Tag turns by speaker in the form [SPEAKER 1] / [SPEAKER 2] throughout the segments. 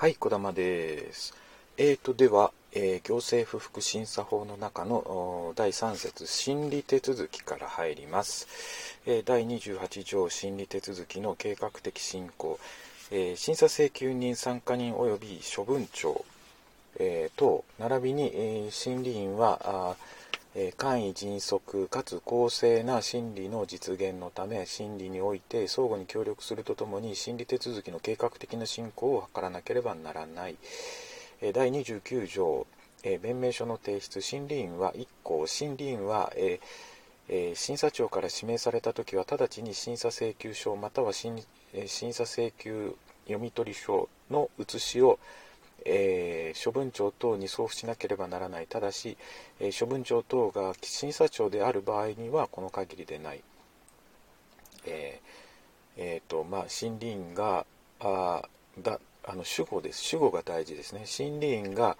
[SPEAKER 1] はい、小玉です。えーと、では、えー行政不服審査法の中の第3節審理手続きから入ります。えー第28条審理手続きの計画的進行、えー審査請求人参加人及び処分長、えー等並びに、え審理員は簡易迅速かつ公正な審理の実現のため審理において相互に協力するとともに審理手続きの計画的な進行を図らなければならない、第29条、弁明書の提出審理員は1項審理員は、審査長から指名されたときは直ちに審査請求書または審,、査請求読み取り書の写しをえー処分長等に送付しなければならない。ただし、えー処分長等が審査長である場合にはこの限りでない、えーえーとまあ、審理員があだあの主語です。主語が大事ですね。審理員が、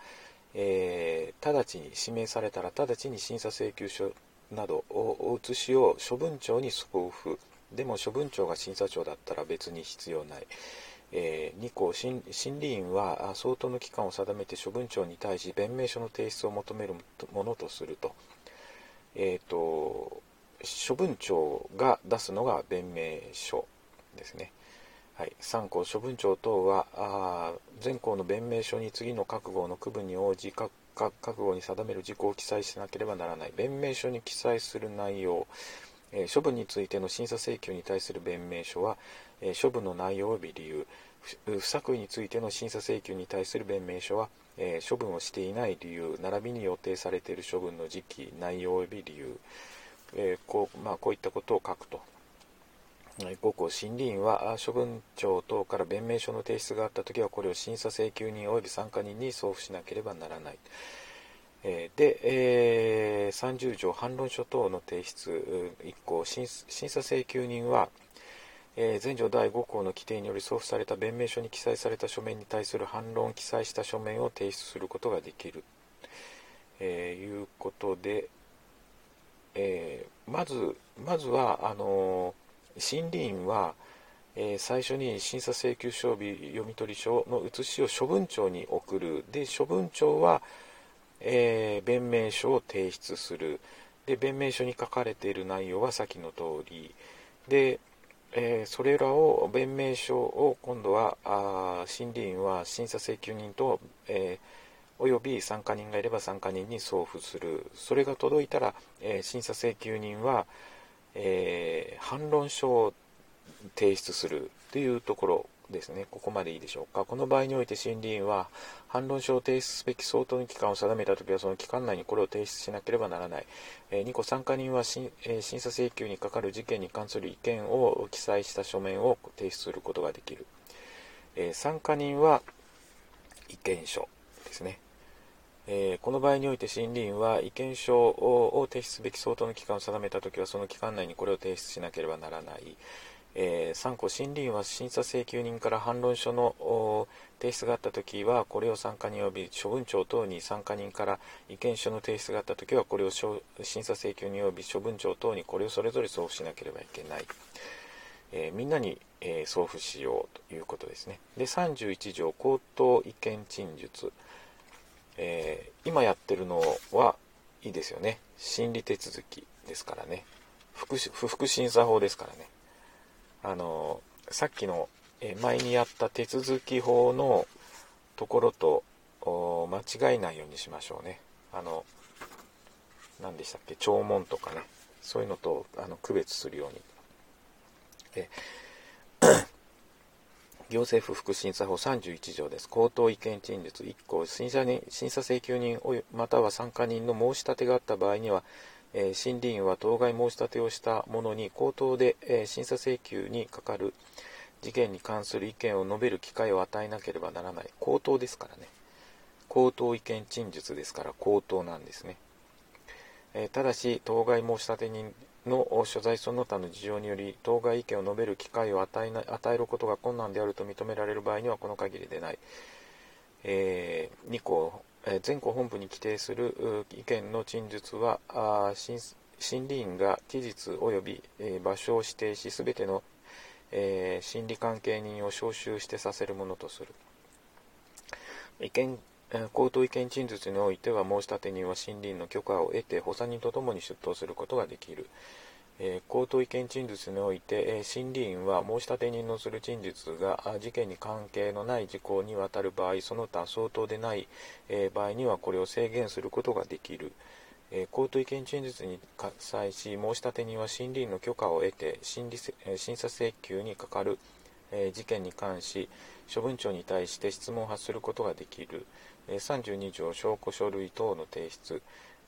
[SPEAKER 1] えー直ちに指名されたら直ちに審査請求書などを写しを処分長に送付。でも処分長が審査長だったら別に必要ない。えー2項審審理員は相当の期間を定めて処分長に対し弁明書の提出を求めるものとすると,、えー、と処分長が出すのが弁明書ですね、はい、3項処分長等はあー前項の弁明書に次の各号の区分に応じ各各各号に定める事項を記載しなければならない。弁明書に記載する内容えー処分についての審査請求に対する弁明書は、え処分の内容及び理由不作為についての審査請求に対する弁明書は、え処分をしていない理由並びに予定されている処分の時期内容及び理由、えこうまあ、こういったことを書くと。えー5項審理員は処分長等から弁明書の提出があったときはこれを審査請求人及び参加人に送付しなければならない。で、えー30条反論書等の提出1項審査請求人は、えー前条第5項の規定により送付された弁明書に記載された書面に対する反論を記載した書面を提出することができる、えーいうことで、えーまずまずはあのー審理員は、えー最初に審査請求書日読み取り書の写しを処分長に送る。で処分長は、えー弁明書を提出する。で弁明書に書かれている内容は先の通り。で、えーそれらを弁明書を今度はあ審理員は審査請求人と、えーおよび参加人がいれば参加人に送付する。それが届いたら、えー審査請求人は、え反論書を提出するというところ。ですね。ここまでいいでしょうか。この場合において審理員は反論書を提出すべき相当の期間を定めたときはその期間内にこれを提出しなければならない。えー2個参加人は審,、えー審査請求にかかる事件に関する意見を記載した書面を提出することができる。えー参加人は意見書ですね。えーこの場合において審理員は意見書をを提出すべき相当の期間を定めたときはその期間内にこれを提出しなければならない。えー3項審理員は審査請求人から反論書の提出があったときはこれを参加人及び処分長等に参加人から意見書の提出があったときはこれを審査請求人及び処分長等にこれをそれぞれ送付しなければいけない。えーみんなに、えー送付しようということですね。で31条口頭意見陳述、えー今やってるのはいいですよね審理手続きですからね不服審査法ですからねあのさっきの、え前にやった手続き法のところと間違いないようにしましょうね。あの何でしたっけ？聴聞とかね。そういうのとあの区別するように。え 行政府福審査法31条です。口頭意見陳述1項審査人審査請求人およまたは参加人の申し立てがあった場合には、えー審理員は当該申し立てをした者に口頭で、えー審査請求にかかる事件に関する意見を述べる機会を与えなければならない。口頭ですからね。口頭意見陳述ですから口頭なんですね、えーただし当該申し立て人の所在その他の事情により当該意見を述べる機会を与えな与えることが困難であると認められる場合にはこの限りでない、えー2項、全項本部に規定する意見の陳述は審理員が期日及び、場所を指定しすべての、えー審理関係人を招集してさせるものとする意見口頭意見陳述においては申立人は森林の許可を得て補佐人とともに出頭することができる。え口頭意見陳述において、え審理員は申立人のする陳述が事件に関係のない事項にわたる場合その他相当でない、え場合にはこれを制限することができる、え口頭意見陳述に際し申立人は審理員の許可を得て審理審査請求にかかる、え事件に関し処分庁に対して質問を発することができる、え32条証拠書類等の提出。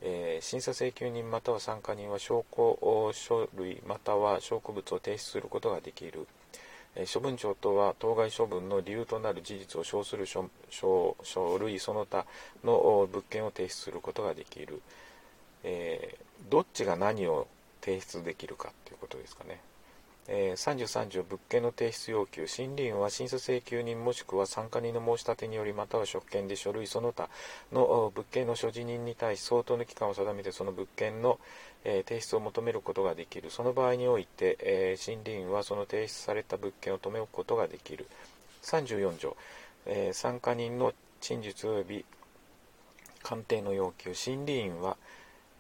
[SPEAKER 1] えー、審査請求人または参加人は証拠書類または証拠物を提出することができる、えー、処分庁とは当該処分の理由となる事実を証する書書類その他の物件を提出することができる、えー、どっちが何を提出できるかということですかね。えー、33条物件の提出要求森林は審査請求人もしくは参加人の申し立てによりまたは職権で書類その他の物件の所持人に対し相当の期間を定めてその物件の、えー、提出を求めることができる。その場合において、えー、森林はその提出された物件を止め置くことができる。34条、え参加人の陳述及び鑑定の要求。森林は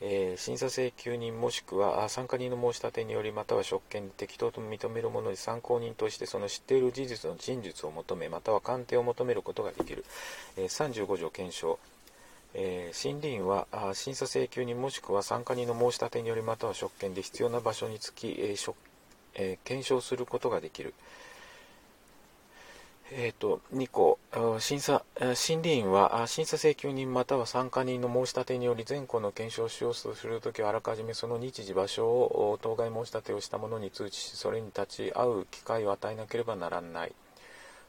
[SPEAKER 1] えー、審査請求人もしくは参加人の申し立てによりまたは職権に適当と認めるものに参考人としてその知っている事実の真実を求めまたは鑑定を求めることができる、えー、35条検証。えー、森林は審査請求人もしくは参加人の申し立てによりまたは職権で必要な場所につき、えーえー、検証することができる、えーと、2項審査森林は審査請求人または参加人の申し立てにより全項の検証を使用するときはあらかじめその日時場所を当該申し立てをした者に通知しそれに立ち会う機会を与えなければならない。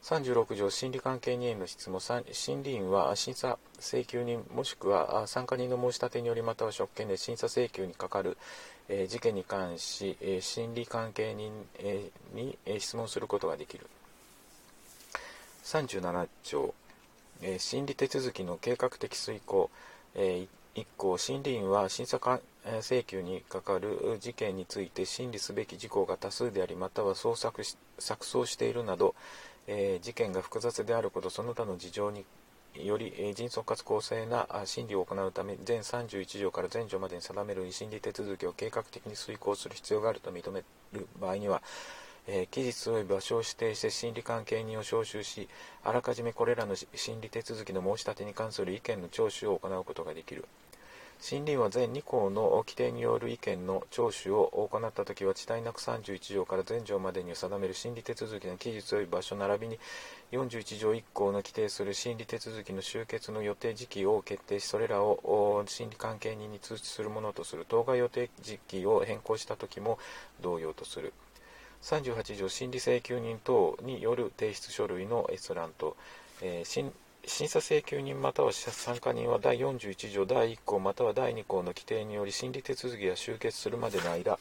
[SPEAKER 1] 36条心理関係人への質問。森林は審査請求人もしくは参加人の申し立てによりまたは職権で審査請求にかかる、えー、事件に関し、えー、心理関係人、に、質問することができる。37条、えー、審理手続きの計画的遂行、えー、1項審理員は審査請求に係る事件について審理すべき事項が多数でありまたは創作し錯綜しているなど、えー、事件が複雑であることその他の事情により、え迅速かつ公正な審理を行うため全31条から全条までに定める審理手続きを計画的に遂行する必要があると認める場合にはえー、期日及び場所を指定して心理関係人を招集しあらかじめこれらの審理手続きの申し立てに関する意見の聴取を行うことができる。森林は全2項の規定による意見の聴取を行ったときは遅滞なく31条から全条までに定める審理手続きの期日及び場所並びに41条1項の規定する審理手続きの終結の予定時期を決定しそれらを審理関係人に通知するものとする当該予定時期を変更したときも同様とする。38条審理請求人等による提出書類の閲覧と、えー、審査請求人または参加人は第41条第1項または第2項の規定により審理手続きが終結するまでの間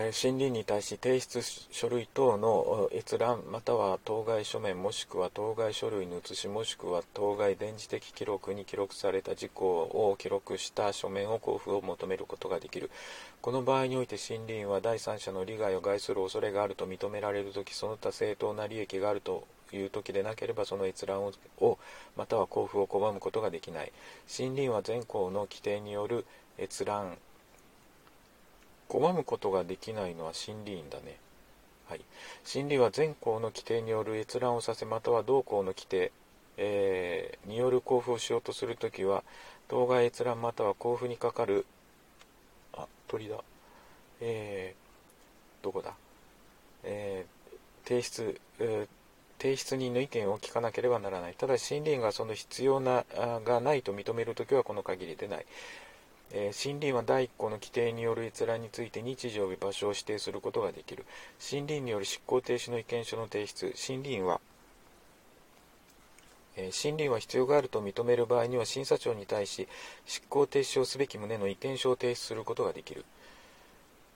[SPEAKER 1] え森林に対し提出書類等の閲覧または当該書面もしくは当該書類の写しもしくは当該電磁的記録に記録された事項を記録した書面を交付を求めることができる。この場合において森林は第三者の利害を害する恐れがあると認められるときその他正当な利益がある。という時でなければその閲覧をまたは交付を拒むことができない。森林は全項の規定による閲覧拒むことができないのは森林院だね。はい。森林は全項の規定による閲覧をさせ、または同項の規定、えー、による交付をしようとするときは、当該閲覧または交付にかかる、あ、鳥だ。えー、どこだ。えー、提出、えー提出人の意見を聞かなければならない。ただし、森林がその必要ながないと認めるときはこの限りでない。えー、森林は第1項の規定による閲覧について日時及び場所を指定することができる。森林による執行停止の意見書の提出。森林は、えー、森林は必要があると認める場合には審査庁に対し執行停止をすべき旨の意見書を提出することができる。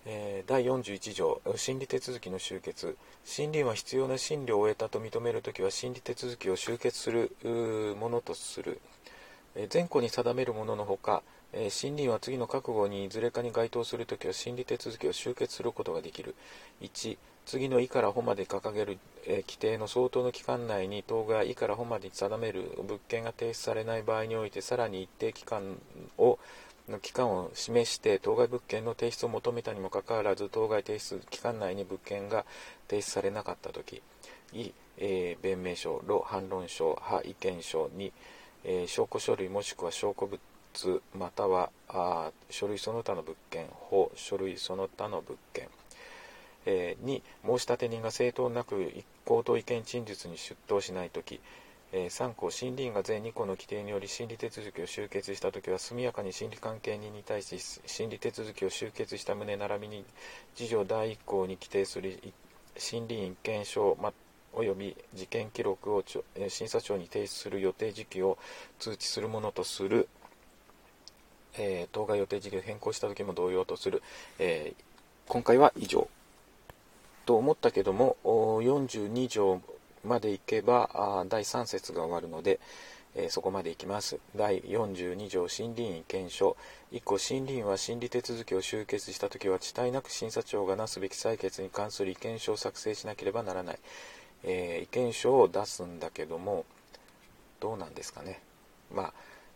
[SPEAKER 1] え、第41条、審理手続きの終結。森林は必要な審理を終えたと認めるときは審理手続きを終結するものとする。え、前項に定めるもののほか、えー、森林は次の覚悟にいずれかに該当するときは審理手続きを終結することができる。1、次の「い」から「ほ」まで掲げる、えー、規定の相当の期間内に当該「い」から「ほ」まで定める物件が提出されない場合においてさらに一定期間をの期間を示して当該物件の提出を求めたにもかかわらず当該提出期間内に物件が提出されなかったとき「い」えー、弁明書「ろ」反論書「は」意見書「に」えー、証拠書類もしくは証拠物またはあ書類その他の物件「法」書類その他の物件。えー、2申立人が正当なく一行と意見陳述に出頭しないとき、えー、3項審理員が全2項の規定により審理手続きを終結したときは速やかに審理関係人に対し審理手続きを終結した旨並びに次女第1項に規定する審理員検証、ま、および事件記録を審査庁に提出する予定時期を通知するものとする、えー、当該予定時期を変更したときも同様とする、えー、今回は以上。と思ったけども42条まで行けば第3節が終わるので、えー、そこまで行きます。第42条審理員検証。1個審理員は審理手続きを終結した時は遅滞なく審査庁がなすべき採決に関する意見書を作成しなければならない、えー、意見書を出すんだけどもどうなんですかね。まあ、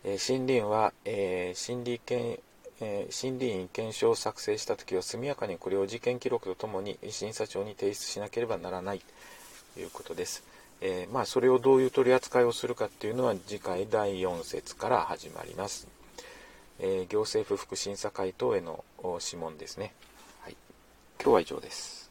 [SPEAKER 1] えー、審理員は、え審理権えー、審理員検証を作成したときは速やかにこれを事件記録とともに審査庁に提出しなければならないということです。えー、まあ、それをどういう取り扱いをするかっていうのは次回第4節から始まります。えー、行政府福審査会等への諮問ですね。はい。今日は以上です。